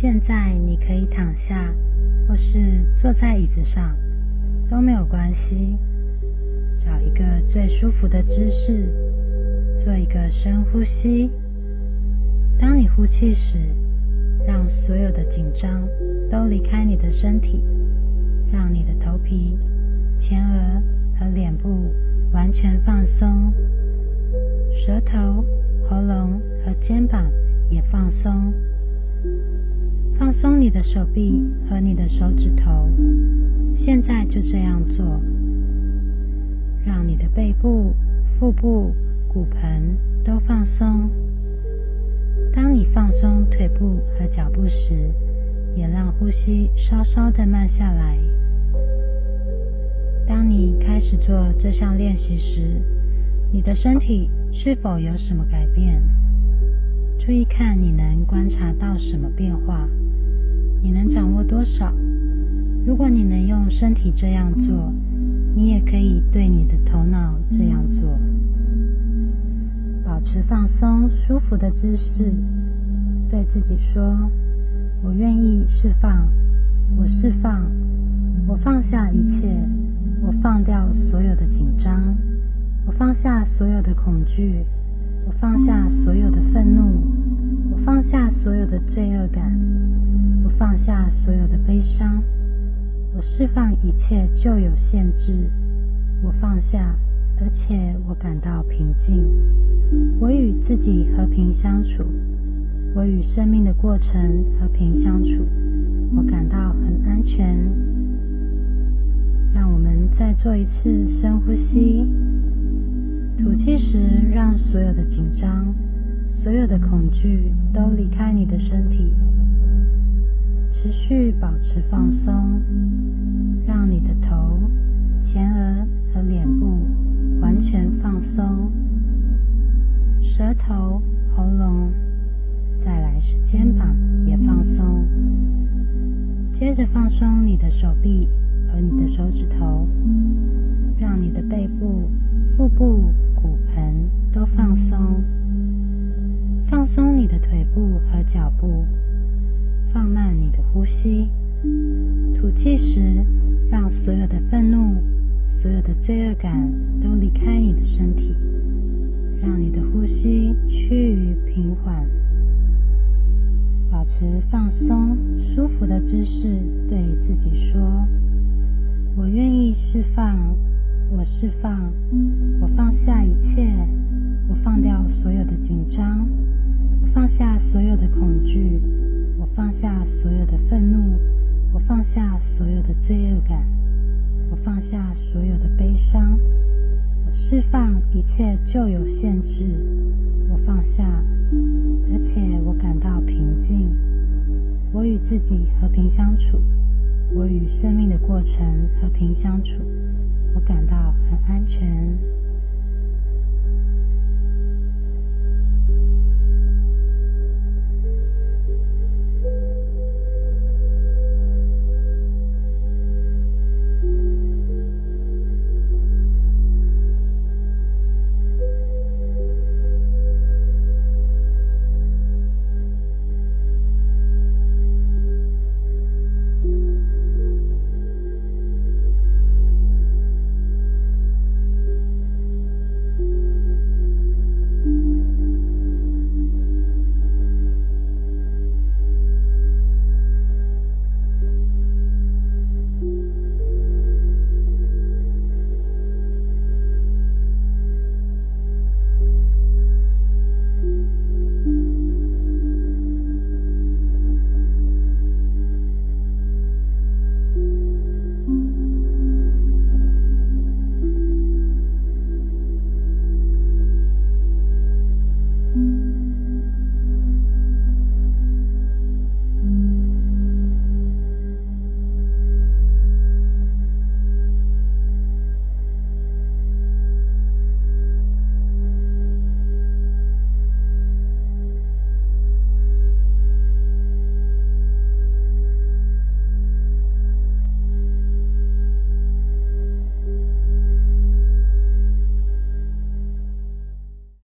现在你可以躺下，或是坐在椅子上，都没有关系。找一个最舒服的姿势，做一个深呼吸。当你呼气时，让所有的紧张都离开你的身体，让你的头皮、前额和脸部完全放松，舌头、喉咙和肩膀也放松。放松你的手臂和你的手指头，现在就这样做。让你的背部、腹部、骨盆都放松。当你放松腿部和脚步时，也让呼吸稍稍的慢下来。当你开始做这项练习时，你的身体是否有什么改变？注意看你能观察到什么变化。多少？如果你能用身体这样做，你也可以对你的头脑这样做。保持放松、舒服的姿势，对自己说：“我愿意释放，我释放，我放下一切，我放掉所有的紧张，我放下所有的恐惧，我放下所有的愤怒，我放下。”下所有的悲伤，我释放一切旧有限制。我放下，而且我感到平静。我与自己和平相处，我与生命的过程和平相处。我感到很安全。让我们再做一次深呼吸。吐气时，让所有的紧张、所有的恐惧都离开你的身体。持续保持放松，让你的头、前额和脸部完全放松，舌头、喉咙，再来是肩膀也放松。接着放松你的手臂和你的手指头，让你的背部、腹部、骨盆都放松。放松你的腿部和脚部。放慢你的呼吸，吐气时，让所有的愤怒、所有的罪恶感都离开你的身体，让你的呼吸趋于平缓。保持放松、舒服的姿势，对自己说：“我愿意释放，我释放，我放下一切，我放掉所有的紧张，下所有的罪恶感，我放下所有的悲伤，我释放一切旧有限制，我放下，而且我感到平静。我与自己和平相处，我与生命的过程和平相处，我感到。